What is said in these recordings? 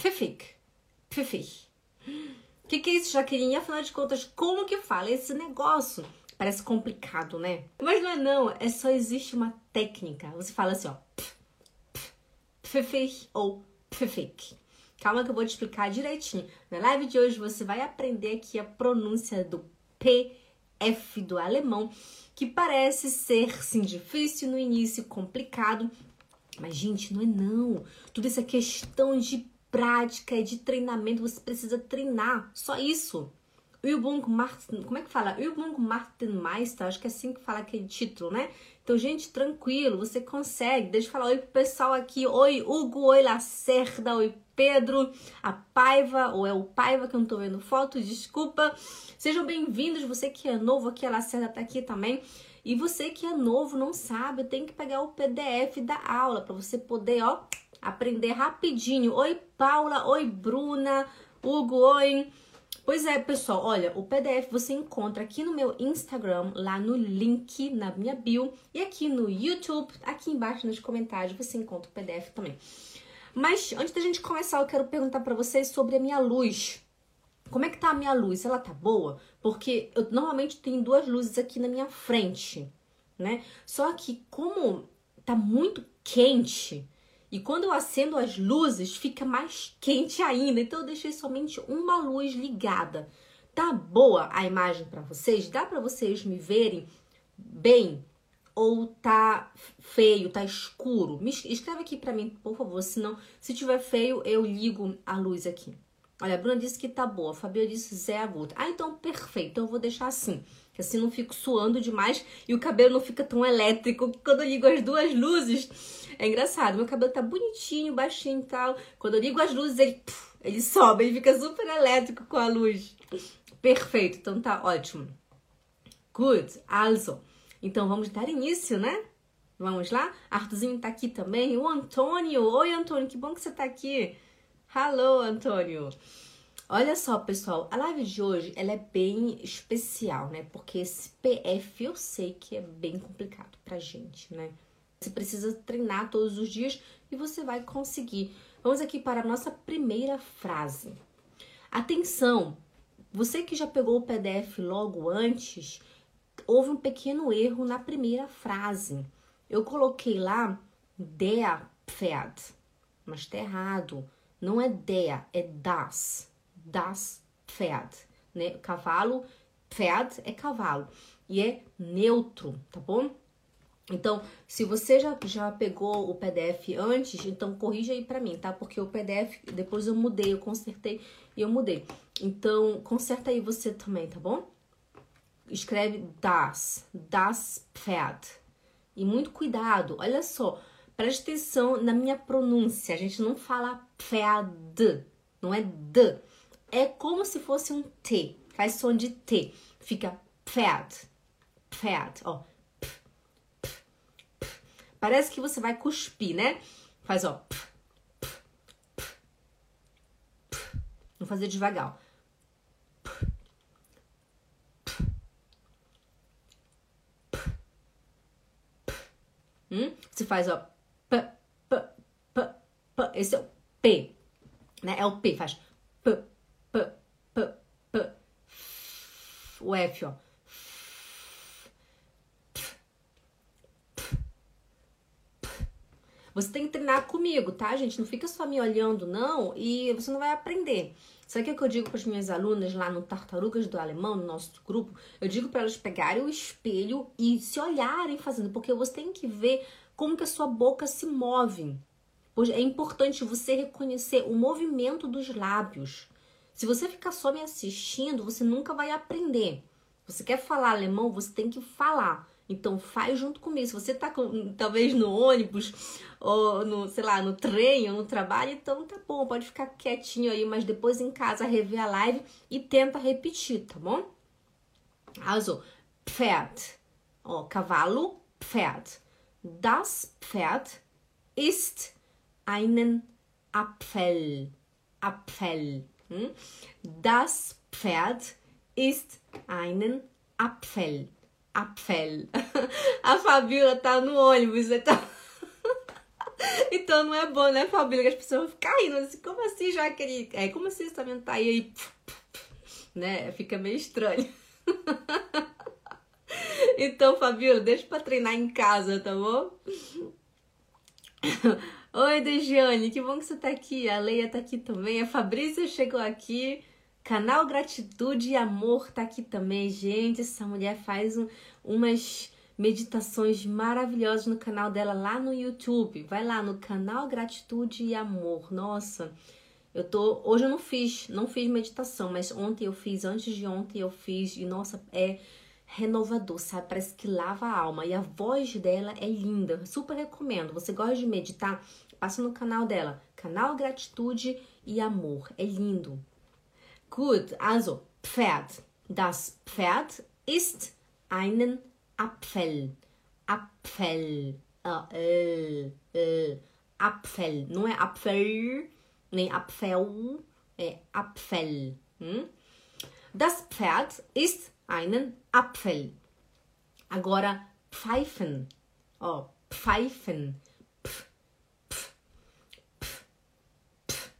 pfiffig, pfiffig. O que, que é isso, Jaqueline? Afinal de contas, como que fala esse negócio? Parece complicado, né? Mas não é não, é só existe uma técnica. Você fala assim, ó, pfiffig ou pfiffig. Calma que eu vou te explicar direitinho. Na live de hoje você vai aprender aqui a pronúncia do PF do alemão, que parece ser sim difícil no início, complicado, mas gente, não é não. Tudo isso é questão de prática, é de treinamento, você precisa treinar, só isso. Übung macht, como é que fala? Übung macht den Meister, acho que é assim que fala aquele título, né? Então, gente, tranquilo, você consegue. Deixa eu falar oi pro pessoal aqui. Oi, Hugo, oi, Lacerda, oi, Pedro, a Paiva, ou é o Paiva que eu não tô vendo foto, desculpa. Sejam bem-vindos, você que é novo aqui, a Lacerda tá aqui também. E você que é novo, não sabe, tem que pegar o PDF da aula para você poder, ó, aprender rapidinho. Oi, Paula, oi, Bruna, Hugo, oi. Pois é, pessoal, olha, o PDF você encontra aqui no meu Instagram, lá no link na minha bio, e aqui no YouTube, aqui embaixo nos comentários você encontra o PDF também. Mas antes da gente começar, eu quero perguntar para vocês sobre a minha luz. Como é que tá a minha luz? Ela tá boa? Porque eu normalmente tenho duas luzes aqui na minha frente, né? Só que como tá muito quente, e quando eu acendo as luzes, fica mais quente ainda. Então eu deixei somente uma luz ligada. Tá boa a imagem para vocês? Dá para vocês me verem bem? Ou tá feio, tá escuro? Me escreve aqui para mim, por favor. Senão, se tiver feio, eu ligo a luz aqui. Olha, a Bruna disse que tá boa. A Fabiola disse Zé Agudo. Ah, então perfeito. Então eu vou deixar assim. Que assim não fico suando demais e o cabelo não fica tão elétrico. Quando eu ligo as duas luzes, é engraçado. Meu cabelo tá bonitinho, baixinho e tal. Quando eu ligo as luzes, ele, ele sobe, ele fica super elétrico com a luz. Perfeito. Então tá ótimo. Good. Also. Então vamos dar início, né? Vamos lá? Arthurzinho tá aqui também. O Antônio. Oi, Antônio. Que bom que você tá aqui. Hello, Antônio! Olha só, pessoal, a live de hoje ela é bem especial, né? Porque esse PF eu sei que é bem complicado pra gente, né? Você precisa treinar todos os dias e você vai conseguir. Vamos aqui para a nossa primeira frase. Atenção! Você que já pegou o PDF logo antes, houve um pequeno erro na primeira frase. Eu coloquei lá der Pferd, mas tá errado não é der, é das. Das Pferd. Né? Cavalo, Pferd é cavalo. E é neutro, tá bom? Então, se você já, já pegou o PDF antes, então corrija aí pra mim, tá? Porque o PDF, depois eu mudei, eu consertei e eu mudei. Então, conserta aí você também, tá bom? Escreve das, das Pferd. E muito cuidado, olha só, Preste atenção na minha pronúncia. A gente não fala pferd, não é d. É como se fosse um T. Faz som de T. Fica pferd. Pferd, ó. Parece que você vai cuspir, né? Faz, ó. Vou fazer devagar. Hum? Você faz, ó. Esse é o P, né? É o P, faz P, P, P, P. O F, ó. Você tem que treinar comigo, tá, gente? Não fica só me olhando, não, e você não vai aprender. Sabe o que eu digo para as minhas alunas lá no Tartarugas do Alemão, no nosso grupo? Eu digo para elas pegarem o espelho e se olharem fazendo, porque você tem que ver como que a sua boca se move. Pois é importante você reconhecer o movimento dos lábios. Se você ficar só me assistindo, você nunca vai aprender. Você quer falar alemão, você tem que falar. Então faz junto comigo. Se você tá com, talvez no ônibus ou no, sei lá, no trem ou no trabalho, então tá bom, pode ficar quietinho aí, mas depois em casa rever a live e tenta repetir, tá bom? Also, Pferd. Ó, cavalo, Pferd. Das Pferd ist einen Apfel. Apfel. Das Pferd ist einen Apfel. Apfel. A Fabiola tá no ônibus, então. então não é bom, né, Fabíola? Que as pessoas vão ficar rindo assim, como assim, Jaqueline? É, como assim você também tá aí, aí, né? Fica meio estranho. então, Fabíola, deixa pra treinar em casa, tá bom? Oi, Dejiane, que bom que você tá aqui. A Leia tá aqui também. A Fabrícia chegou aqui. Canal Gratitude e Amor tá aqui também. Gente, essa mulher faz um, umas meditações maravilhosas no canal dela lá no YouTube. Vai lá no canal Gratitude e Amor. Nossa, eu tô. Hoje eu não fiz, não fiz meditação, mas ontem eu fiz, antes de ontem eu fiz, e nossa, é renovador, sabe? Parece que lava a alma. E a voz dela é linda. Super recomendo. Você gosta de meditar? Passa no canal dela. Canal Gratitude e Amor. É lindo. Gut, also Pferd. Das Pferd ist einen Apfel. Apfel. Äh, äh, Apfel. Não é Apfel, nem Apfel, é Apfel. Hm? Das Pferd ist einen Apfel. Agora, pfeifen. Oh, pfeifen. Pf, pf, pf, pf,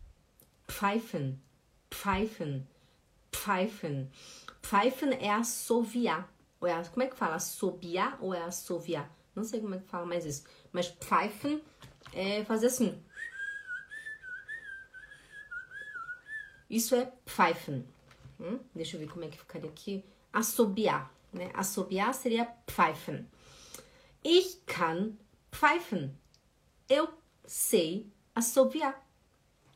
pfeifen. Pfeifen. Pfeifen. Pfeifen é assoviar. Ou é, como é que fala? Assobiar ou é assoviar? Não sei como é que fala mais isso. Mas pfeifen é fazer assim. Isso é pfeifen. Hum? Deixa eu ver como é que ficaria aqui. Assobiar. Né? Assobiar seria pfeifen. Ich kann pfeifen. Eu sei assobiar.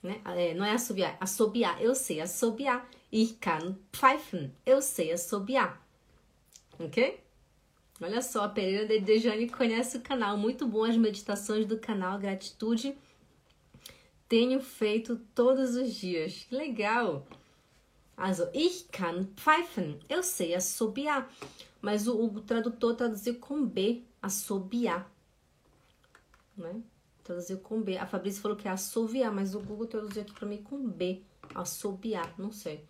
Né? É, não é assobiar, assobiar. Eu sei assobiar. Ich kann pfeifen. Eu sei assobiar. Ok? Olha só, a Pereira de Dejane conhece o canal. Muito bom as meditações do canal Gratitude. Tenho feito todos os dias. Legal! Also, ich kann pfeifen. Eu sei assobiar. Mas o, o tradutor traduziu com B, assobiar. Né? Traduziu com B. A Fabrícia falou que é assoviar, mas o Google traduziu aqui para mim com B. Assobiar, não sei.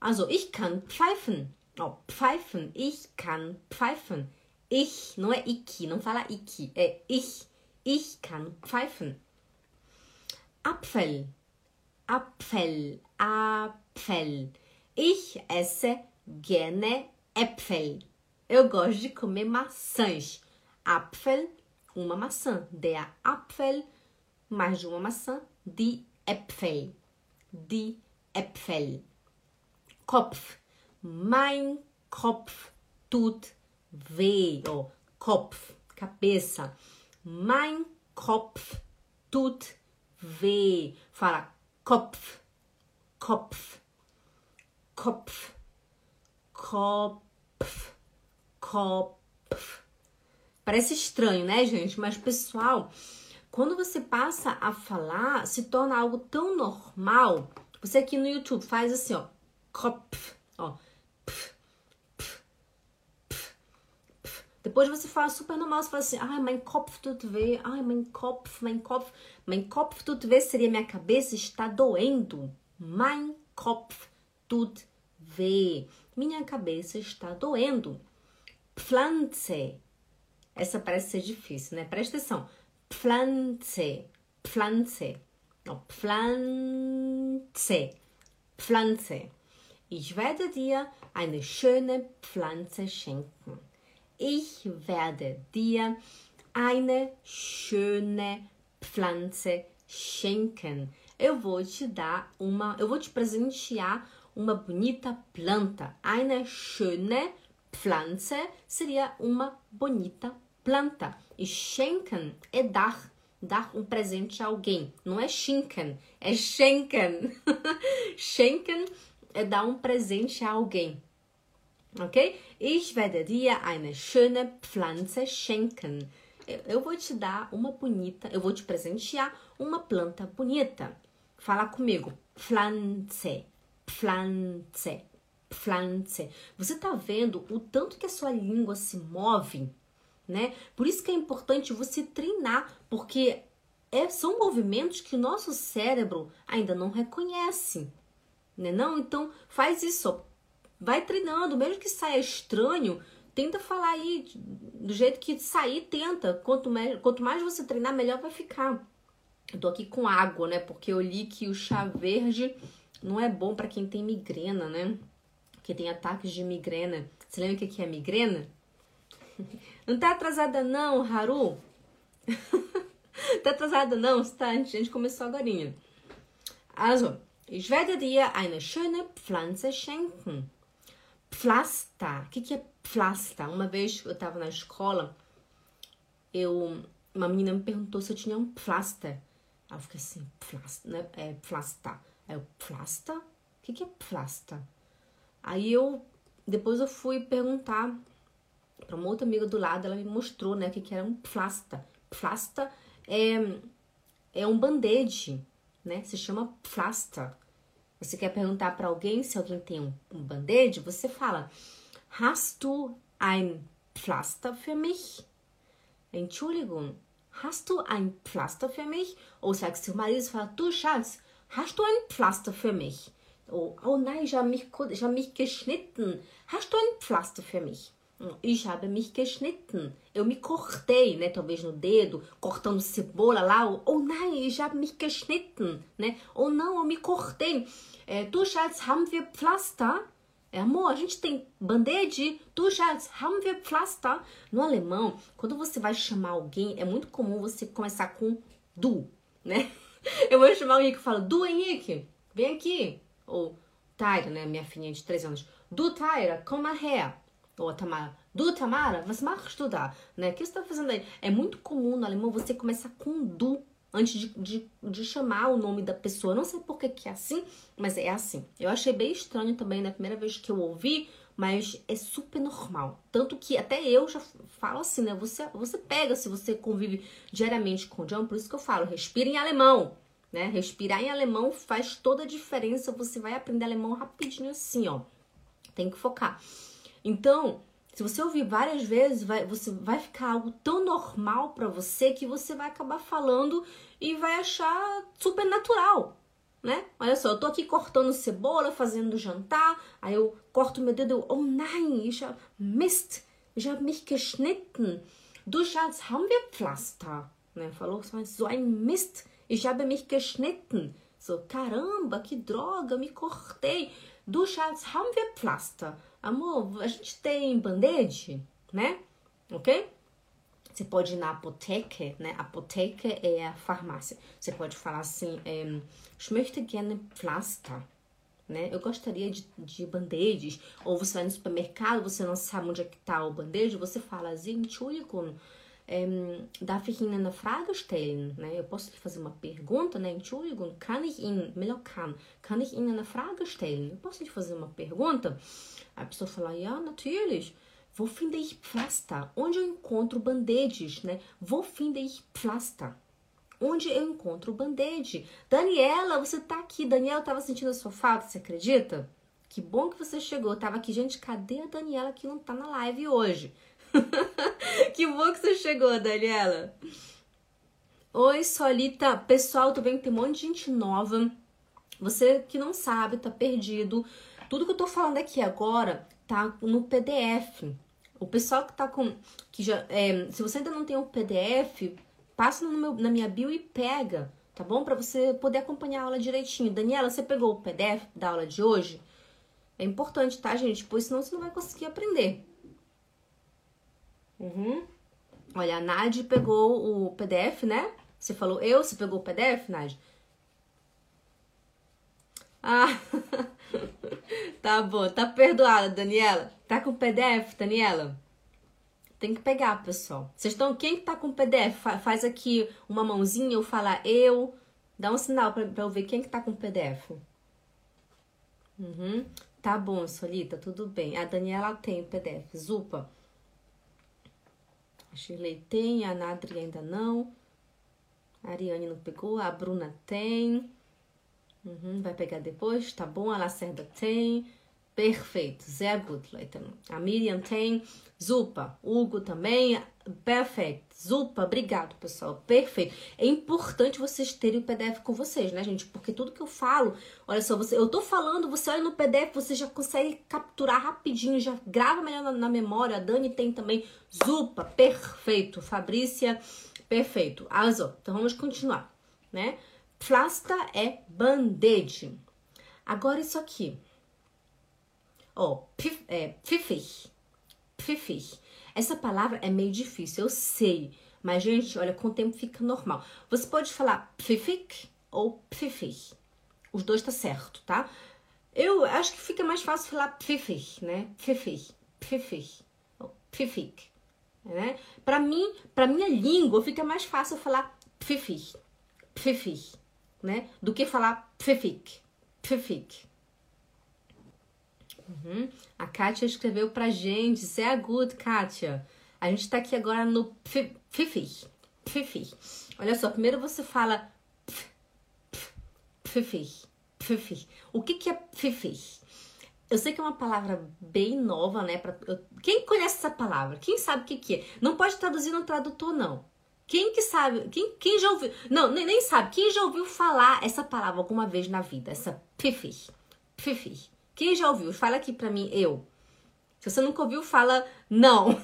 Also, ich kann pfeifen. Oh, pfeifen. Ich kann pfeifen. Ich, não é ich, não fala ich, é ich. Ich kann pfeifen. Apfel. Apfel. Apfel. Ich esse gerne Äpfel. Eu gosto de comer maçãs. Apfel uma maçã. Der Apfel, mais de uma maçã. Die Äpfel. Die Äpfel. Kopf. Mein Kopf tut weh. Oh, Kopf, cabeça. Mein Kopf tut weh. Fala Kopf, Kopf, Kopf, Kopf, Kopf. Parece estranho, né, gente? Mas, pessoal, quando você passa a falar, se torna algo tão normal. Você aqui no YouTube faz assim, ó. Kopf, ó. Depois você fala super normal, você fala assim, ai, mein Kopf tut weh, ai, mein Kopf, mein Kopf. Mein Kopf tut weh seria minha cabeça está doendo. Mein Kopf tut weh. Minha cabeça está doendo. Pflanze essa parece ser difícil, né? Presta atenção. Pflanze. Pflanze. Não, Pflanze. Pflanze. Ich werde dir eine schöne Pflanze schenken. Ich werde dir eine schöne Pflanze schenken. Eu vou te dar uma, eu vou te presentear uma bonita planta. Eine schöne Pflanze seria uma bonita planta. E schenken é dar, dar um presente a alguém. Não é schinken, é schenken. schenken é dar um presente a alguém. Ok? Ich werde dir eine schöne Pflanze schenken. Eu vou te dar uma bonita, eu vou te presentear uma planta bonita. Fala comigo. Pflanze, Pflanze. Pflanze. Você tá vendo o tanto que a sua língua se move, né? Por isso que é importante você treinar, porque é, são movimentos que o nosso cérebro ainda não reconhece, né? Não, então faz isso, vai treinando, mesmo que saia estranho, tenta falar aí do jeito que sair, tenta. Quanto mais, quanto mais você treinar, melhor vai ficar. Eu tô aqui com água, né? Porque eu li que o chá verde não é bom para quem tem migrena, né? Que tem ataques de migrena. Você lembra o que é migrena? Não tá atrasada não, Haru? tá atrasada não, tá? A gente começou agora. Also, ich werde dir eine schöne Pflanze schenken. Pflaster. O que, que é pflaster? Uma vez eu tava na escola, eu, uma menina me perguntou se eu tinha um pflaster. Aí eu fiquei assim, pflaster, né? É pflaster. Aí eu, pflaster? O que, que é pflaster? Aí eu, depois eu fui perguntar para uma outra amiga do lado, ela me mostrou, né, o que, que era um pflaster. Pflaster é, é um band-aid, né? Se chama pflaster. Você quer perguntar para alguém se alguém tem um, um band-aid? Você fala: Hast du ein Pflaster für mich? Entschuldigung, hast du ein Pflaster für mich? Ou se seu marido fala: Du Schatz, hast du ein Pflaster für mich? Ou, oh nein, ich habe mich, ich habe mich geschnitten. Hast du ein Pflaster für mich? Ich habe mich geschnitten. Eu me cortei, né? Talvez no dedo, cortando cebola lá. Oh nein, ich habe mich geschnitten, né? Ou não, eu me cortei. É, du Schatz, haben wir Pflaster? É, amor, a gente tem band-aid? Du Schatz, haben wir Pflaster? No alemão, quando você vai chamar alguém, é muito comum você começar com du, né? Eu vou chamar o Henrique e falo, du Henrique, vem aqui. Ou Taira, né? Minha filhinha de 3 anos. Du Taira, mal her ou Tamara, du Tamara, machst du da? Né? O que você está fazendo aí? É muito comum no alemão você começar com du antes de, de, de, chamar o nome da pessoa. Não sei por que, que é assim, mas é assim. Eu achei bem estranho também na primeira vez que eu ouvi, mas é super normal. Tanto que até eu já falo assim, né? Você, você pega se você convive diariamente com o John, por isso que eu falo, respira em alemão. Né? Respirar em alemão faz toda a diferença. Você vai aprender alemão rapidinho assim, ó. Tem que focar. Então, se você ouvir várias vezes, vai, você vai ficar algo tão normal para você que você vai acabar falando e vai achar super natural, né? Olha só, eu tô aqui cortando cebola, fazendo jantar, aí eu corto meu dedo, oh nein, ich hab Mist, ich hab mich geschnitten. Du Schatz, haben wir Pflaster? Né? Falou so ein Mist, ich habe mich geschnitten. So, caramba, que droga, me cortei. Du Schatz, haben wir Pflaster? Amor, a gente tem band-aid, né? Ok? Você pode ir na apoteca, né? Apoteca é a farmácia. Você pode falar assim, é, ich möchte gerne Pflaster, né? Eu gostaria de, de band-aids. Ou você vai no supermercado, você não sabe onde é que tá o band-aid, você fala assim, Entschuldigung, ähm, darf ich Ihnen eine Frage stellen? Né? Eu posso lhe fazer uma pergunta, né? Entschuldigung, kann ich Ihnen, melhor kann, kann ich Ihnen eine Frage stellen? Eu posso lhe fazer uma pergunta? A pessoa fala, ja, natürlich. Wo finde ich Pflaster? Onde eu encontro band-aids, né? Wo finde ich Pflaster? Onde eu encontro band-aid? Daniela, você tá aqui. Daniela tava sentindo a sua falta, você acredita? Que bom que você chegou. tava aqui, gente, cadê a Daniela que não tá na live hoje? que bom que você chegou, Daniela. Oi, Solita. Pessoal, tô vendo que tem um monte de gente nova. Você que não sabe, tá perdido. Tudo que eu tô falando aqui agora tá no PDF. O pessoal que tá com. Que já, é, se você ainda não tem o PDF, passa no meu, na minha bio e pega, tá bom? Para você poder acompanhar a aula direitinho. Daniela, você pegou o PDF da aula de hoje? É importante, tá, gente? Pois senão você não vai conseguir aprender. Uhum. Olha, a Nadi pegou o PDF, né? Você falou eu, você pegou o PDF, Nadi? Ah, tá bom, tá perdoada, Daniela. Tá com PDF, Daniela? Tem que pegar, pessoal. Vocês estão. Quem tá com PDF? Faz aqui uma mãozinha, eu falar eu. Dá um sinal pra, pra eu ver quem que tá com PDF. Uhum. Tá bom, Solita, tudo bem. A Daniela tem o PDF. Zupa. A Shirley tem, a Nadri ainda não. A Ariane não pegou, a Bruna tem. Uhum, vai pegar depois, tá bom? A Lacerda tem. Perfeito, sehr gut, Leute. A Miriam tem, Zupa, Hugo também, perfeito. Zupa, obrigado, pessoal. Perfeito. É importante vocês terem o PDF com vocês, né, gente? Porque tudo que eu falo, olha só, você, eu tô falando, você olha no PDF, você já consegue capturar rapidinho, já grava melhor na, na memória. A Dani tem também. Zupa, perfeito. Fabrícia, perfeito. Arrasou. Então vamos continuar, né? Pflaster é band-aid. Agora isso aqui. Ó, oh, pif, é. Essa palavra é meio difícil, eu sei. Mas, gente, olha, com o tempo fica normal. Você pode falar pfiffig ou pfiffig. Os dois tá certo, tá? Eu acho que fica mais fácil falar pfiffig, né? Pfiffig, pfiffig, ou né? Para mim, para minha língua, fica mais fácil falar pfiffig, pfiffig, né? Do que falar pfiffig, pfiffig. Uhum. A Kátia escreveu pra gente. Isso é good, Kátia. A gente tá aqui agora no Fifi. Fifi. Olha só, primeiro você fala Fifi. Fifi. O que, que é Fifi? Eu sei que é uma palavra bem nova, né? Pra, eu, quem conhece essa palavra? Quem sabe o que, que é? Não pode traduzir no tradutor, não. Quem que sabe? Quem, quem já ouviu? Não, nem, nem sabe. Quem já ouviu falar essa palavra alguma vez na vida? Essa Fifi. Fifi. Quem já ouviu? Fala aqui pra mim, eu. Se você nunca ouviu, fala não.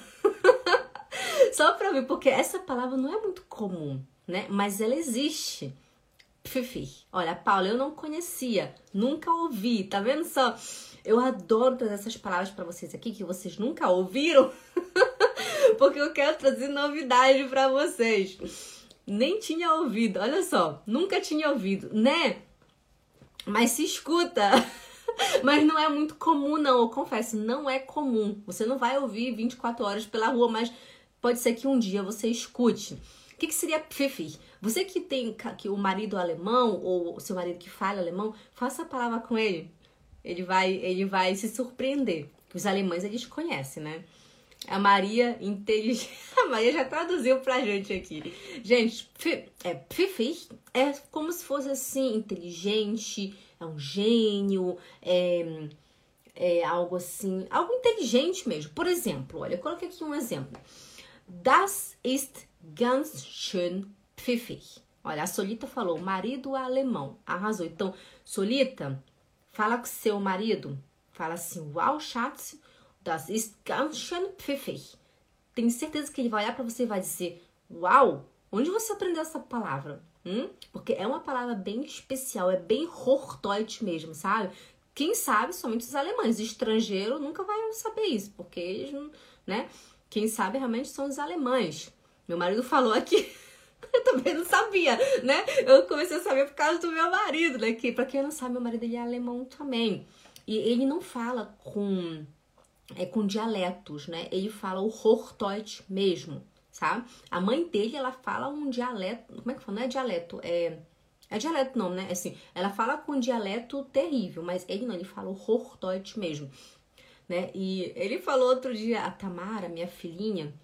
Só pra mim, porque essa palavra não é muito comum, né? Mas ela existe. Fifi. Olha, Paula, eu não conhecia, nunca ouvi, tá vendo só? Eu adoro todas essas palavras para vocês aqui que vocês nunca ouviram, porque eu quero trazer novidade para vocês. Nem tinha ouvido, olha só, nunca tinha ouvido, né? Mas se escuta. mas não é muito comum, não. Eu confesso, não é comum. Você não vai ouvir 24 horas pela rua, mas pode ser que um dia você escute. O que, que seria pfiffig? Você que tem que o marido alemão ou o seu marido que fala alemão, faça a palavra com ele. Ele vai, ele vai se surpreender. Os alemães eles conhecem, né? A Maria inteligente. A Maria já traduziu pra gente aqui. Gente, é pfiffig é como se fosse assim, inteligente, é um gênio, é, é algo assim, algo inteligente mesmo. Por exemplo, olha, eu coloquei aqui um exemplo. Das ist ganz schön pfiffig. Olha, a Solita falou, marido alemão. Arrasou. Então, Solita, fala com seu marido. Fala assim, wow, Schatz, das ist ganz schön pfiffig. Tenho certeza que ele vai olhar para você e vai dizer, uau, onde você aprendeu essa palavra? Hum? Porque é uma palavra bem especial, é bem Hochdeutsch mesmo, sabe? Quem sabe somente os alemães. Estrangeiro nunca vai saber isso, porque eles não, né? Quem sabe realmente são os alemães. Meu marido falou aqui. Eu também não sabia, né? Eu comecei a saber por causa do meu marido, né? Que, pra quem não sabe, meu marido ele é alemão também. E ele não fala com, é, com dialetos, né? Ele fala o Hochdeutsch mesmo sabe? A mãe dele, ela fala um dialeto, como é que fala? Não é dialeto, é... É dialeto não, né? Assim, ela fala com um dialeto terrível, mas ele não, ele fala o Hochdeutsch mesmo, né? E ele falou outro dia, a Tamara, minha filhinha,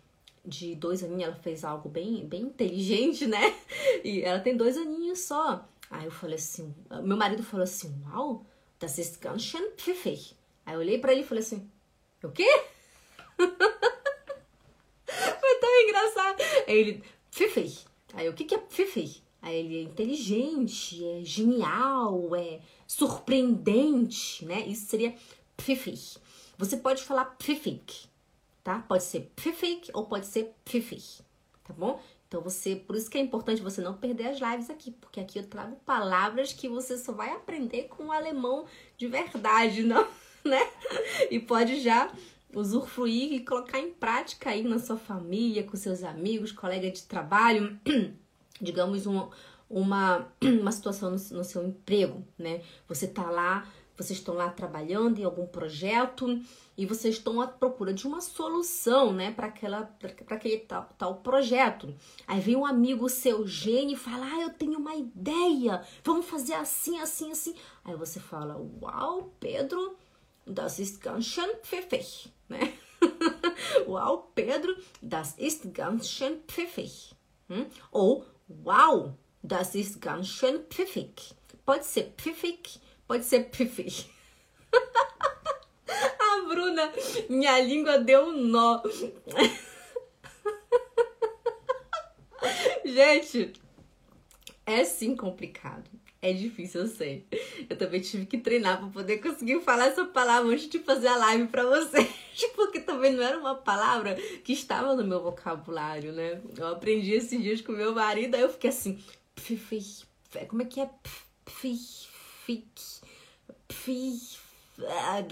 de dois aninhos, ela fez algo bem, bem inteligente, né? E ela tem dois aninhos só. Aí eu falei assim, meu marido falou assim, uau, das ist ganz schön pfiffig. Aí eu olhei pra ele e falei assim, o quê? tão engraçado. Aí ele, Fifi. Aí o que, que é Fifi? Aí ele é inteligente, é genial, é surpreendente, né? Isso seria Fifi. Você pode falar Pfiffig, tá? Pode ser Pfiffig ou pode ser Pfiffig, tá bom? Então você, por isso que é importante você não perder as lives aqui, porque aqui eu trago palavras que você só vai aprender com o alemão de verdade, não, né? E pode já usufruir e colocar em prática aí na sua família, com seus amigos, colegas de trabalho, digamos um, uma, uma situação no, no, seu emprego, né? Você tá lá, vocês estão lá trabalhando em algum projeto e vocês estão à procura de uma solução, né, para aquela para aquele tal, tal projeto. Aí vem um amigo seu gênio e fala: "Ah, eu tenho uma ideia. Vamos fazer assim, assim, assim". Aí você fala: "Uau, Pedro, das ist ganz schön pfiffig", né? Uau, Pedro, das ist ganz schön pfiffig. Hm? Ou Uau, das ist ganz schön pfiffig. Pode ser pfiffig, pode ser pfiffig. Bruna, minha língua deu um nó. Gente, é sim complicado. É difícil, eu sei. Eu também tive que treinar para poder conseguir falar essa palavra antes de fazer a live para vocês, porque também não era uma palavra que estava no meu vocabulário, né? Eu aprendi esses dias com meu marido, aí eu fiquei assim, como é que é?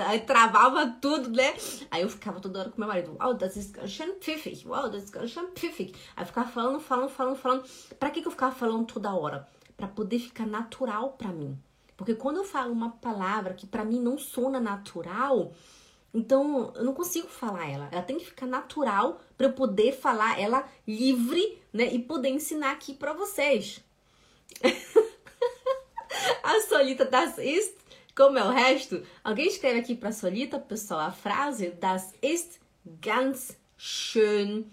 Aí travava tudo, né? Aí eu ficava toda hora com meu marido, wow, das schön pfiffig, wow, das schön pfiffig. Aí eu ficava falando, falando, falando, falando. Pra que, que eu ficava falando toda hora? Para poder ficar natural para mim. Porque quando eu falo uma palavra que para mim não sona natural, então eu não consigo falar ela. Ela tem que ficar natural para eu poder falar ela livre, né, e poder ensinar aqui para vocês. a Solita das ist, como é o resto? Alguém escreve aqui para Solita, pessoal, a frase das ist ganz schön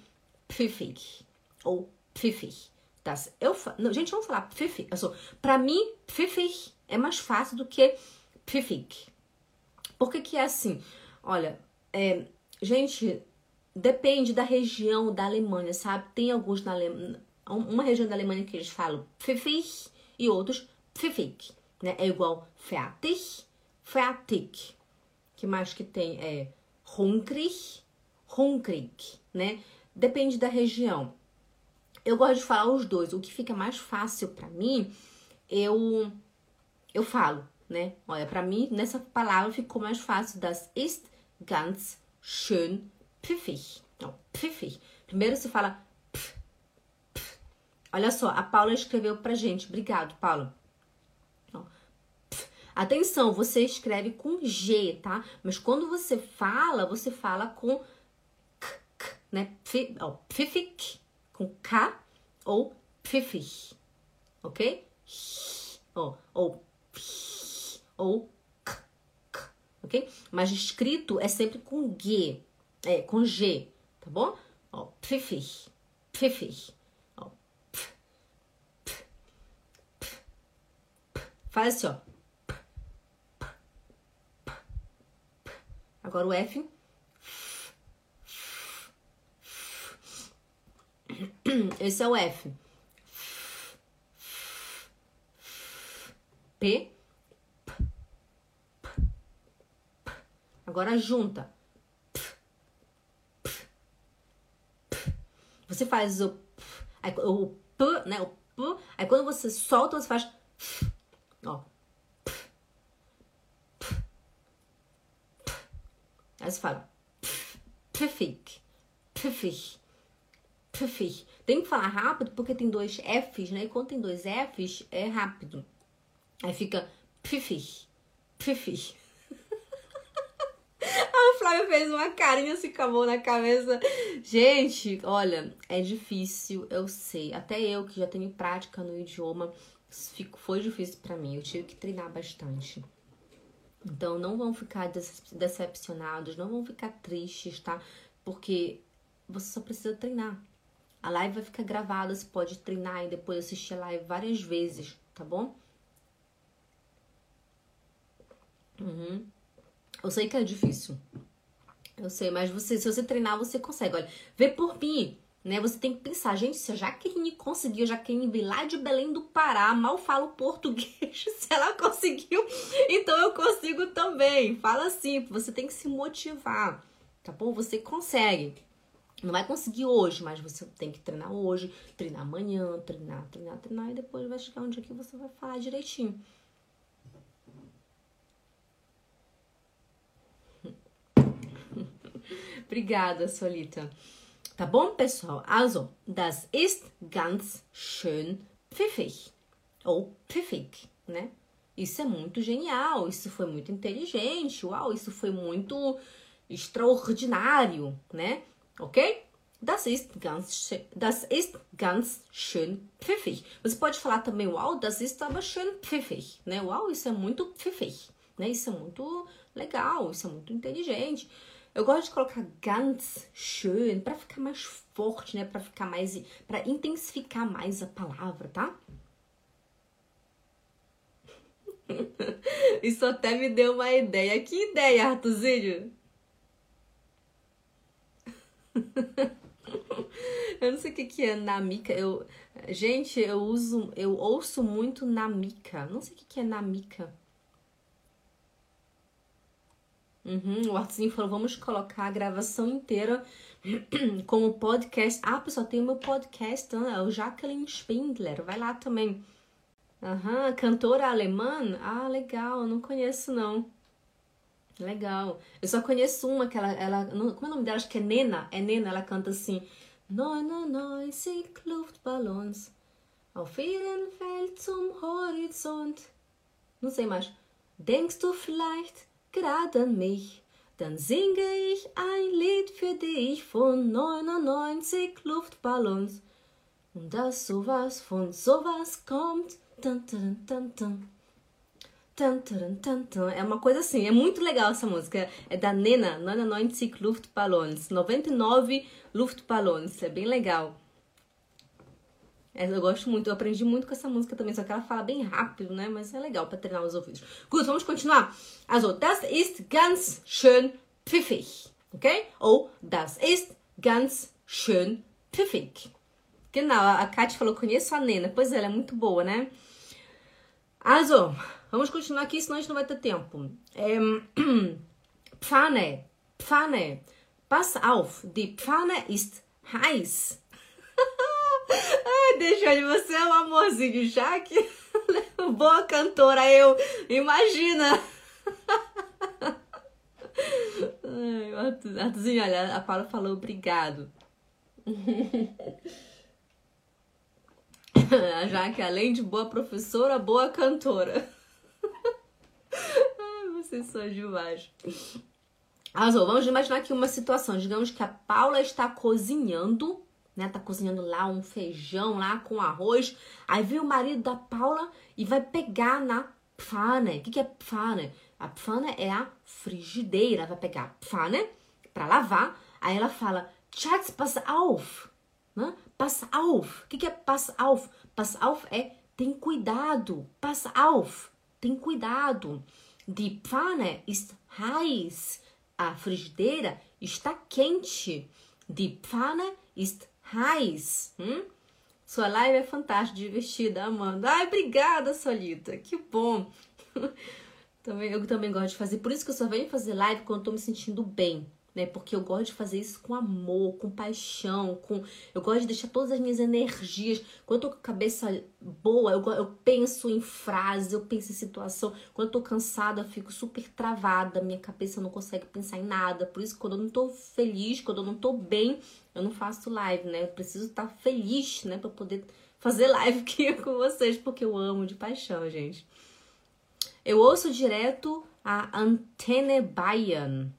pfiffig ou pfiffig. Das eu não, gente, vamos falar pfiffig. Also, para mim, pfiffig é mais fácil do que pfiffig. Por que que é assim? Olha, é, gente, depende da região da Alemanha, sabe? Tem alguns na Alemanha, uma região da Alemanha que eles falam pfiffig e outros pfiffig, né? É igual fertig, fertig. Que mais que tem? É hungrig, hungrig, né? Depende da região. Eu gosto de falar os dois. O que fica mais fácil para mim, eu eu falo, né? Olha, para mim nessa palavra ficou mais fácil das ist ganz schön pfiffig. Então, pfiffig. Primeiro se fala pf, pf. Olha só, a Paula escreveu pra gente. Obrigado, Paula. Então, Atenção, você escreve com G, tá? Mas quando você fala, você fala com k, k né? Pf, ó, pfiffig com K ou pfiffig, ok? Ou, ou, ou k, k, ok? Mas escrito é sempre com G, é, com G, tá bom? Ó, pfiffig, pfiffig. Ó, pf, pf, pf, pf. Faz assim, ó. Agora o F. Esse é o F. P. Agora junta. Você faz o aí, o p, né? O p. Aí quando você solta, você faz ó. Aí você fala pfiffig pfiffig. Tem que falar rápido porque tem dois Fs, né? E quando tem dois Fs, é rápido. Aí fica pfiffig, pfiffig. A Flávia fez uma carinha assim com a mão na cabeça. Gente, olha, é difícil, eu sei. Até eu que já tenho prática no idioma, foi difícil para mim. Eu tive que treinar bastante. Então, não vão ficar decepcionados, não vão ficar tristes, tá? Porque você só precisa treinar. A live vai ficar gravada, você pode treinar e depois assistir a live várias vezes, tá bom? Uhum. Eu sei que é difícil. Eu sei, mas você, se você treinar, você consegue. Olha, vê por mim, né? Você tem que pensar, gente, se a Jaqueline conseguiu, a Jaqueline veio lá de Belém do Pará, mal falo português, se ela conseguiu, então eu consigo também. Fala assim, você tem que se motivar, tá bom? Você consegue. Não vai conseguir hoje, mas você tem que treinar hoje, treinar amanhã, treinar, treinar, treinar, e depois vai chegar um dia que você vai falar direitinho. Obrigada, Solita. Tá bom, pessoal? Also, das ist ganz schön pfiffig. Ou pfiffig, né? Isso é muito genial, isso foi muito inteligente, uau, isso foi muito extraordinário, né? Ok? Das ist ganz, das ist ganz schön pfiffig. Você pode falar também, uau, das ist aber schön pfiffig, né? Uau, isso é muito pfiffig, né? Isso é muito legal, isso é muito inteligente. Eu gosto de colocar ganz schön para ficar mais forte, né? Para ficar mais, para intensificar mais a palavra, tá? Isso até me deu uma ideia. Que ideia, Artuzinho? eu não sei o que, que é Namika. Eu, gente, eu uso, eu ouço muito Namika. Não sei o que, que é Namika. Uhum, o Arthurzinho falou: vamos colocar a gravação inteira como podcast. Ah, pessoal, tem o meu podcast, né? o Jacqueline Spindler. Vai lá também. Aham, cantora alemã? Ah, legal, não conheço não. Legal. Eu só conheço uma que ela, ela como é o nome dela? Acho que é Nena. É Nena, ela canta assim: 99 Luftballons auf ihren Feld zum Horizont. Não sei mais. Denkst du vielleicht gerade an mich? Dann singe ich ein Lied für dich von 99 Luftballons. Und dass sowas von sowas kommt. Dun, dun, dun, dun. É uma coisa assim, é muito legal essa música. É da Nena, 99 Luftballons. 99 Luftballons. É bem legal. É, eu gosto muito, eu aprendi muito com essa música também, só que ela fala bem rápido, né? Mas é legal para treinar os ouvidos. Gut, vamos continuar. Also, das ist ganz schön pfiffig. Ok? Ou das ist ganz schön pfiffig. Genau, a Kátia falou, conheço a Nena. Pois é, ela é muito boa, né? Also, vamos continuar aqui, senão a gente não vai ter tempo. Ähm, Pfanne, Pfanne. Pass auf, die Pfanne ist heiß. Ai, deixa você é um amorzinho, Jaque. Boa cantora, eu. Imagina. Ai, olha, a Paula falou obrigado. Já que além de boa professora, boa cantora. Vocês são demais. Azul, vamos imaginar aqui uma situação. Digamos que a Paula está cozinhando, né? Tá cozinhando lá um feijão lá com arroz. Aí vem o marido da Paula e vai pegar na pfanne. O que, que é pfanne? A pfanne é a frigideira. Vai pegar a pfanne para lavar. Aí ela fala, Schatz, pass auf. Né? Pass auf. O que, que é pass auf? Pass auf é tem cuidado. Pass auf. Tem cuidado. Die Pfanne ist heiß. A frigideira está quente. Die Pfanne ist heiß. Hum? Sua live é fantástica, divertida, Amanda. Ai, obrigada, Solita. Que bom. também, eu também gosto de fazer. Por isso que eu só venho fazer live quando tô me sentindo bem né? Porque eu gosto de fazer isso com amor, com paixão, com eu gosto de deixar todas as minhas energias. Quando eu tô com a cabeça boa, eu, eu penso em frases, eu penso em situação. Quando eu tô cansada, eu fico super travada, minha cabeça não consegue pensar em nada. Por isso, quando eu não tô feliz, quando eu não tô bem, eu não faço live, né? Eu preciso estar feliz, né, para poder fazer live aqui com vocês, porque eu amo de paixão, gente. Eu ouço direto a Antenne Bayern.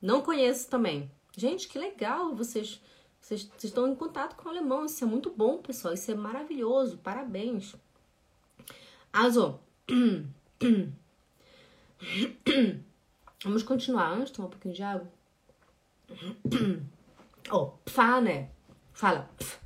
Não conheço também. Gente, que legal vocês, vocês, vocês estão em contato com o alemão. Isso é muito bom, pessoal. Isso é maravilhoso. Parabéns. Also, vamos continuar. Antes, tomar um pouquinho de água. Oh, Pfanne. Fala. Pf,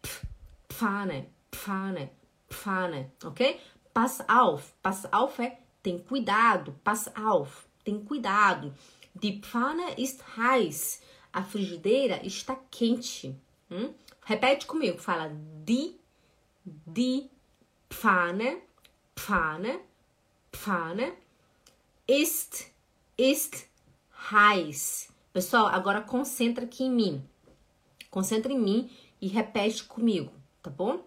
pf, Pfanne, Pfanne, Pfanne. Ok? Pass auf. Pass auf é tem cuidado. Pass auf. Tem cuidado. Die Pfanne ist heiß. A frigideira está quente. Hum? Repete comigo. Fala die, die Pfanne, Pfanne, Pfanne ist, ist heiß. Pessoal, agora concentra aqui em mim. Concentra em mim e repete comigo, tá bom?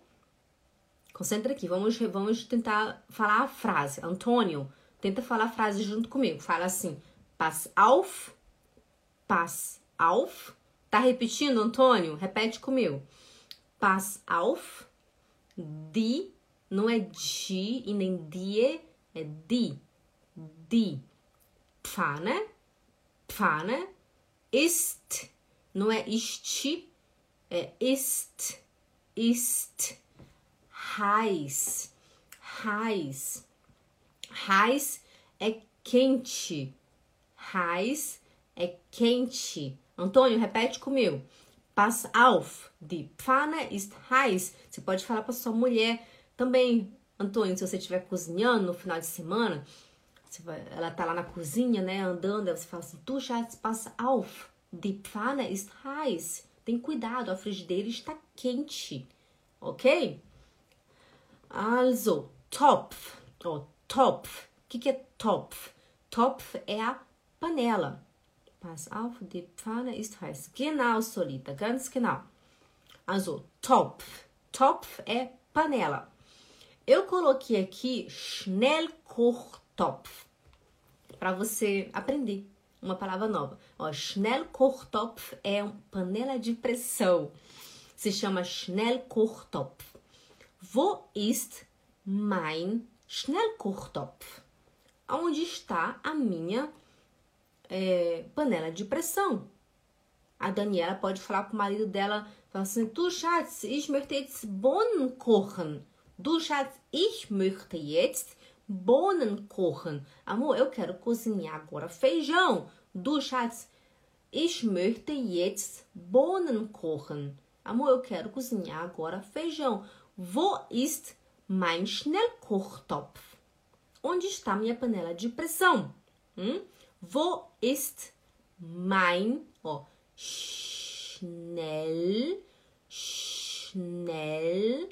Concentra aqui. Vamos, vamos tentar falar a frase. Antônio, tenta falar a frase junto comigo. Fala assim: Pass auf, pass auf. Tá repetindo, Antônio? Repete comigo. Pass auf, die, não é de e nem die, é die, die. Pfanne, Pfanne, ist, não é ist, é ist, ist. Heiß, heiß. Heiß é quente heiß é quente. Antônio, repete comigo. Pass auf. Die Pfanne ist heiß. Você pode falar para sua mulher também. Antônio, se você estiver cozinhando no final de semana, vai, ela tá lá na cozinha, né, andando, você fala assim, tu já passa auf. Die Pfanne ist heiß. Tem cuidado, a frigideira está quente. Ok? Also, Topf. Oh, Topf. O que, que é Topf? Topf é a panela. Pass auf, die Pfanne ist heiß. Genau, Solita, ganz genau. Also, Topf. Topf é panela. Eu coloquei aqui Schnellkochtopf para você aprender uma palavra nova. Ó, Schnellkochtopf é uma panela de pressão. Se chama Schnellkochtopf. Wo ist mein Schnellkochtopf? Onde está a minha é, panela de pressão? A Daniela pode falar pro marido dela, falar assim, Schatz, ich möchte jetzt Bohnen kochen. Du Schatz, ich möchte jetzt Bohnen kochen. Amor, eu quero cozinhar agora feijão. Du Schatz, ich möchte jetzt Bohnen kochen. Amor, eu quero cozinhar agora feijão. Wo ist mein Schnellkochtopf? Onde está minha panela de pressão? Hum? Wo ist mein oh, schnell, schnell,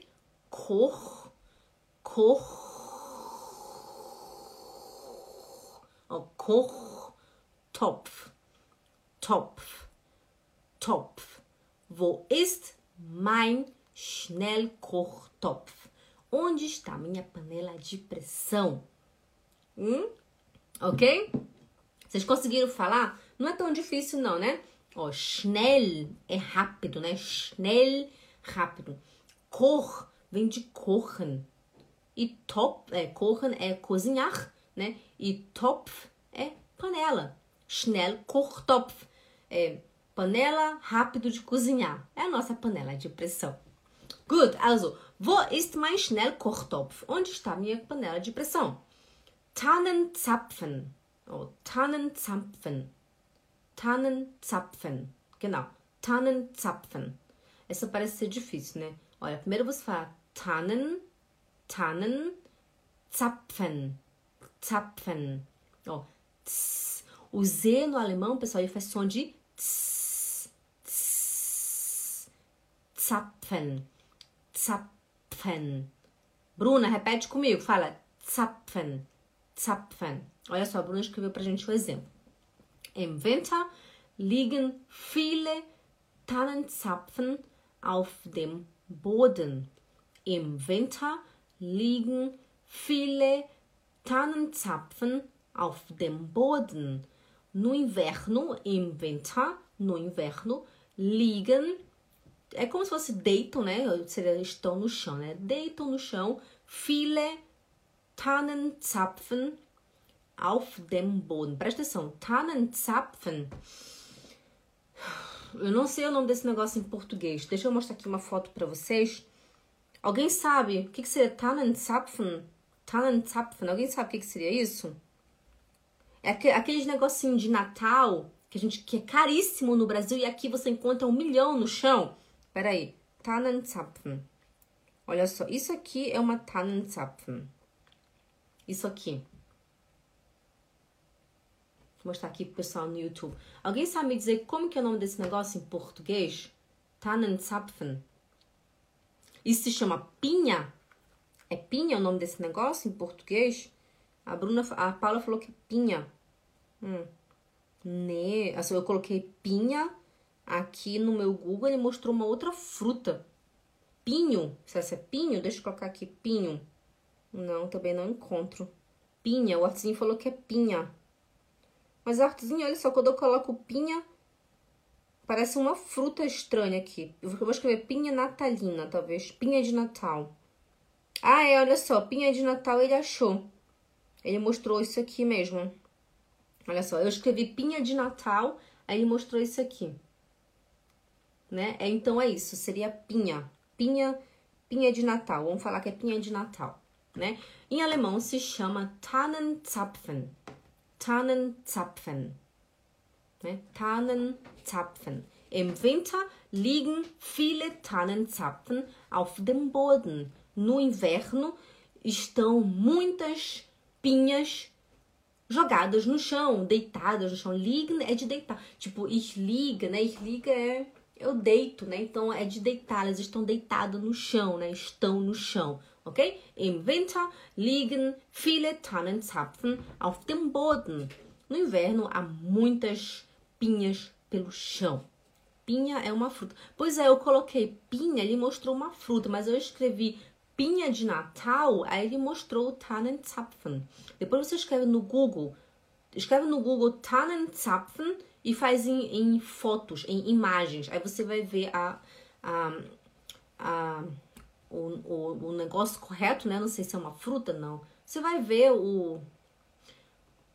Koch, Koch, oh, Koch, Topf, Topf, Topf. Wo ist mein Schnellkochtopf? Onde está minha panela de pressão? Hum? Ok? Vocês conseguiram falar? Não é tão difícil, não, né? Ó, schnell é rápido, né? Schnell, rápido. Koch vem de kochen. E top, é, kochen é cozinhar, né? E topf é panela. Schnell Kochtopf é panela rápido de cozinhar. É a nossa panela de pressão. Good, also, wo ist mein Schnellkochtopf? Onde está minha panela de pressão? Tannenzapfen. Oh, Tannenzapfen. Tannenzapfen. Genau. Tannenzapfen. Essa parece ser difícil, né? Olha, primeiro você fala Tannen, Tannen, Zapfen. Zapfen. Ó, tss. O Z no alemão, pessoal, ele faz som de tss, tss. Zapfen. Zapfen. Bruna, repete comigo. Fala Zapfen. Zapfen. Olha só, a Bruna escreveu pra gente o um exemplo. Im liegen viele Tannenzapfen auf dem Boden. Im Winter liegen viele Tannenzapfen auf dem Boden. No inverno, im Winter, no inverno, liegen. É como se fosse deitam, né? Seria estão no chão, né? Deitam no chão. Viele Tannenzapfen auf dem Boden. Presta atenção. Tannenzapfen. Eu não sei o nome desse negócio em português. Deixa eu mostrar aqui uma foto para vocês. Alguém sabe o que, que seria Tannenzapfen? Tannenzapfen. Alguém sabe o que, que seria isso? É aqueles negocinho de Natal que a gente que é caríssimo no Brasil e aqui você encontra um milhão no chão. Peraí. Tannenzapfen. Olha só, isso aqui é uma Tannenzapfen. Isso aqui. Mostrar aqui pro pessoal no YouTube. Alguém sabe me dizer como que é o nome desse negócio em português? Tannenzapfen. Isso se chama pinha? É pinha o nome desse negócio em português? A Bruna, a Paula falou que é pinha. Hum. Ne, assim, eu coloquei pinha aqui no meu Google, ele mostrou uma outra fruta. Pinho. Se essa é pinho, deixa eu colocar aqui pinho. Não, também não encontro. Pinha, o Artezinho falou que é pinha. Mas Artezinho, olha só, quando eu coloco pinha, parece uma fruta estranha aqui. Eu vou escrever pinha natalina, talvez. Pinha de Natal. Ah, é, olha só, pinha de Natal ele achou. Ele mostrou isso aqui mesmo. Olha só, eu escrevi pinha de Natal, aí ele mostrou isso aqui. Né? É, então é isso, seria pinha. Pinha, pinha de Natal. Vamos falar que é pinha de Natal né? Em alemão se chama Tannenzapfen. Tannenzapfen. Né? Tannenzapfen. Im Winter liegen viele Tannenzapfen auf dem Boden. No inverno estão muitas pinhas jogadas no chão, deitadas no chão. Liegen é de deitar. Tipo, ich liege, né? Ich liege é eu deito, né? Então é de deitar, elas estão deitadas no chão, né? Estão no chão, ok? Im Winter liegen viele Tannenzapfen auf dem Boden. No inverno há muitas pinhas pelo chão. Pinha é uma fruta. Pois é, eu coloquei pinha, ele mostrou uma fruta, mas eu escrevi pinha de Natal, aí ele mostrou o Tannenzapfen. Depois você escreve no Google, escreve no Google Tannenzapfen e faz em, em fotos, em imagens. Aí você vai ver a, a, a o, o, o negócio correto, né? Não sei se é uma fruta, não. Você vai ver o,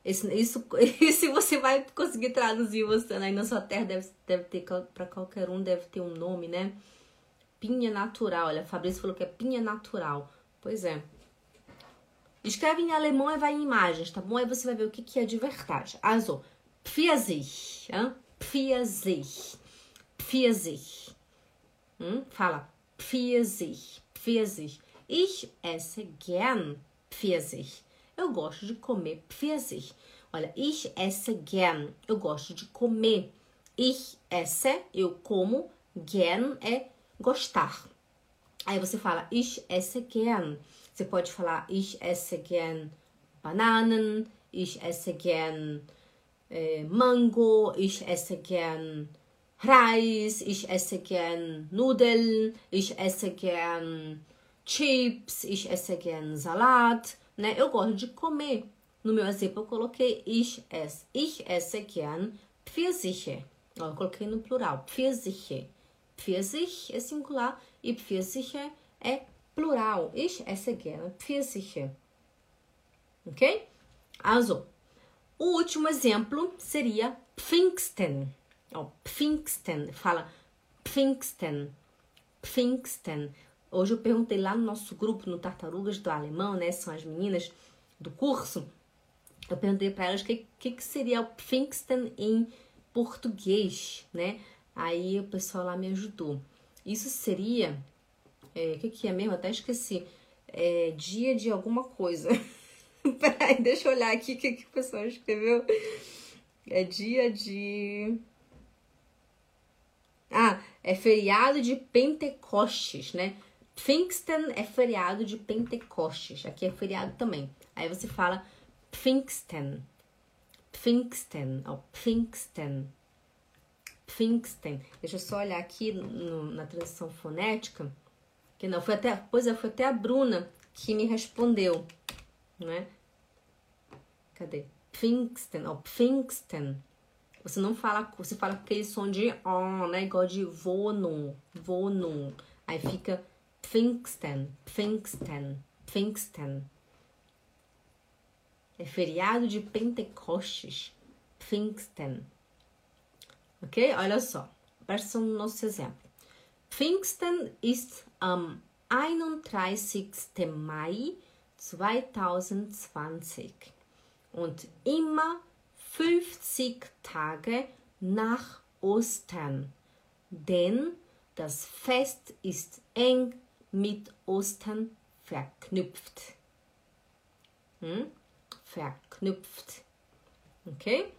esse, isso, se você vai conseguir traduzir você aí na sua terra, deve, deve ter, para qualquer um, deve ter um nome, né? Pinha natural. Olha, Fabrício falou que é pinha natural. Pois é. Escreve em alemão e vai em imagens, tá bom? Aí você vai ver o que, que é de verdade. Also, Pfirsich, hein? Pfirsich. Pfirsich. Hm? Fala, Pfirsich, Pfirsich. Ich esse gern Pfirsich. Eu gosto de comer Pfirsich. Olha, ich esse gern. Eu gosto de comer. Ich esse, eu como. Gern é gostar. Aí você fala, ich esse gern. Você pode falar, ich esse gern Bananen. Ich esse gern äh, Mango. Ich esse gern Reis. Ich esse gern Nudeln. Ich esse gern Chips. Ich esse gern Salat né? Eu gosto de comer. No meu exemplo, eu coloquei ich esse. Ich esse gern Pfirsiche. Eu coloquei no plural, Pfirsiche. Pfirsich é singular e Pfirsiche é plural. Ich esse gern Pfirsiche. Ok? Also, o último exemplo seria Pfingsten. Ó, Pfingsten. Fala Pfingsten. Pfingsten. Hoje eu perguntei lá no nosso grupo, no Tartarugas do Alemão, né? São as meninas do curso. Eu perguntei para elas o que, que, que, seria o Pfingsten em português, né? Aí o pessoal lá me ajudou. Isso seria. É, o que, que é mesmo? Até esqueci. É, dia de alguma coisa. Peraí, deixa eu olhar aqui o que, que o pessoal escreveu. É dia de. Ah, é feriado de Pentecostes, né? Pfingsten é feriado de Pentecostes. Aqui é feriado também. Aí você fala Pfingsten. Pfingsten. Ou Pfingsten. Pfingsten. Deixa eu só olhar aqui no, na tradução fonética. Que não, foi até, pois é, foi até a Bruna que me respondeu, né? Cadê? Pfingsten, ou Pfingsten. Você não fala, você fala com aquele som de on, né? Igual de vono, vono. Aí fica Pfingsten, Pfingsten, Pfingsten. É feriado de Pentecostes, Pfingsten. Ok? Olha só, presta no nosso exemplo. Pfingsten ist am 31. Mai 2020 und immer 50 Tage nach Ostern, denn das Fest ist eng mit Ostern verknüpft. Hm? Verknüpft. Ok?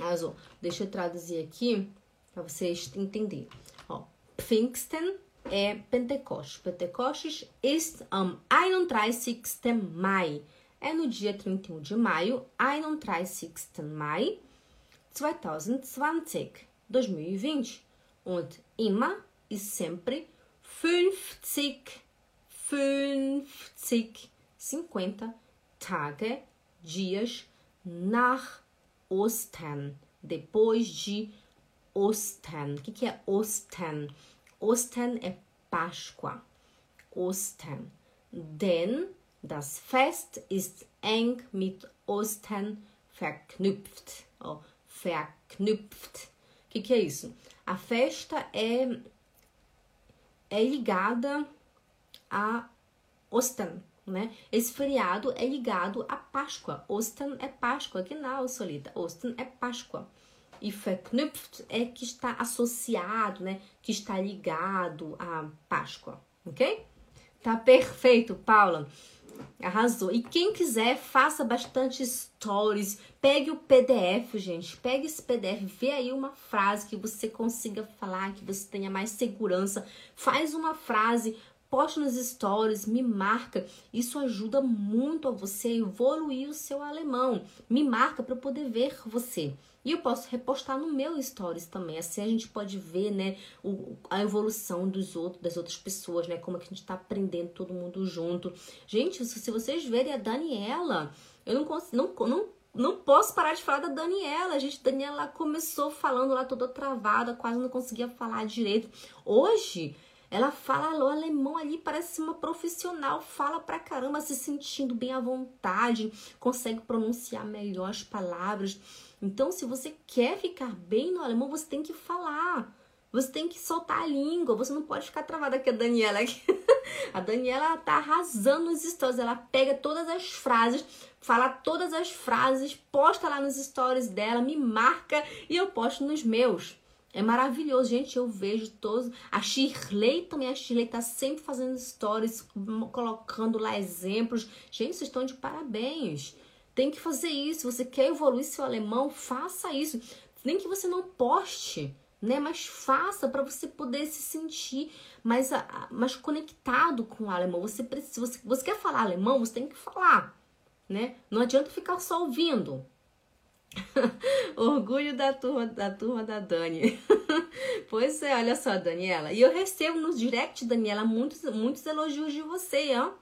Also, deixa eu traduzir aqui para vocês entenderem. Ó, Pfingsten é Pentecostes. Pentecostes ist am 31. Mai. É no dia 31 de maio, 31. Mai 2020, 2020. Und immer ist sempre 50, 50, 50 Tage, dias nach Ostern, depois de Ostern. O que, que é Ostern? Ostern é Páscoa. Ostern. Denn das Fest ist eng mit Ostern verknüpft. Oh, verknüpft. O que, que é isso? A festa é é ligada a Ostern, né? Esse feriado é ligado à Páscoa. Ostern é Páscoa, genau, Solita. Ostern é Páscoa. E verknüpft é que está associado, né? Que está ligado à Páscoa, ok? Tá perfeito, Paula. Arrasou. E quem quiser, faça bastante stories. Pegue o PDF, gente. Pegue esse PDF. Vê aí uma frase que você consiga falar, que você tenha mais segurança. Faz uma frase, poste nos stories, me marca. Isso ajuda muito a você a evoluir o seu alemão. Me marca para eu poder ver você. E eu posso repostar no meu stories também. Assim a gente pode ver, né, o, a evolução dos outros, das outras pessoas, né? Como é que a gente tá aprendendo todo mundo junto. Gente, se vocês verem a Daniela, eu não consigo, não, não, não posso parar de falar da Daniela. A gente, Daniela começou falando lá toda travada, quase não conseguia falar direito. Hoje, ela fala o alemão ali, parece uma profissional, fala pra caramba, se sentindo bem à vontade, consegue pronunciar melhor as palavras. Então, se você quer ficar bem no alemão, você tem que falar. Você tem que soltar a língua. Você não pode ficar travada aqui, a Daniela. Aqui. a Daniela tá arrasando nos stories. Ela pega todas as frases, fala todas as frases, posta lá nos stories dela, me marca e eu posto nos meus. É maravilhoso, gente. Eu vejo todos. A Shirley também. A Shirley tá sempre fazendo stories, colocando lá exemplos. Gente, vocês estão de parabéns. Tem que fazer isso. Você quer evoluir seu alemão? Faça isso. Nem que você não poste, né? Mas faça para você poder se sentir mais, mais conectado com o alemão. Você precisa, você, você quer falar alemão? Você tem que falar, né? Não adianta ficar só ouvindo. Orgulho da turma da turma da Dani. pois é, olha só, Daniela. E eu recebo no direct, Daniela, muitos, muitos elogios de você, ó.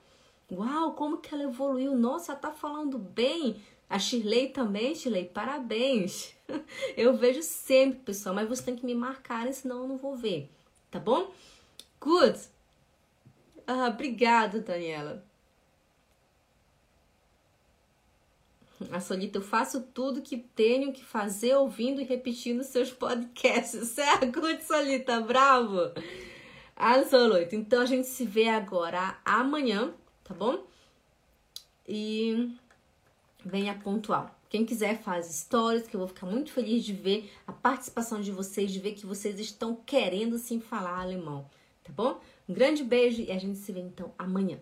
Uau, como que ela evoluiu? Nossa, ela tá falando bem. A Shirley também, Shirley, parabéns. Eu vejo sempre, pessoal, mas você tem que me marcar, senão eu não vou ver, tá bom? Good. Ah, obrigada, Daniela. A Solita, eu faço tudo que tenho que fazer ouvindo e repetindo seus podcasts. Certo, good, Solita, bravo! Absoluto. Então a gente se vê agora amanhã tá bom? E venha pontual. Quem quiser faz stories, que eu vou ficar muito feliz de ver a participação de vocês, de ver que vocês estão querendo sim falar alemão, tá bom? Um grande beijo e a gente se vê então amanhã.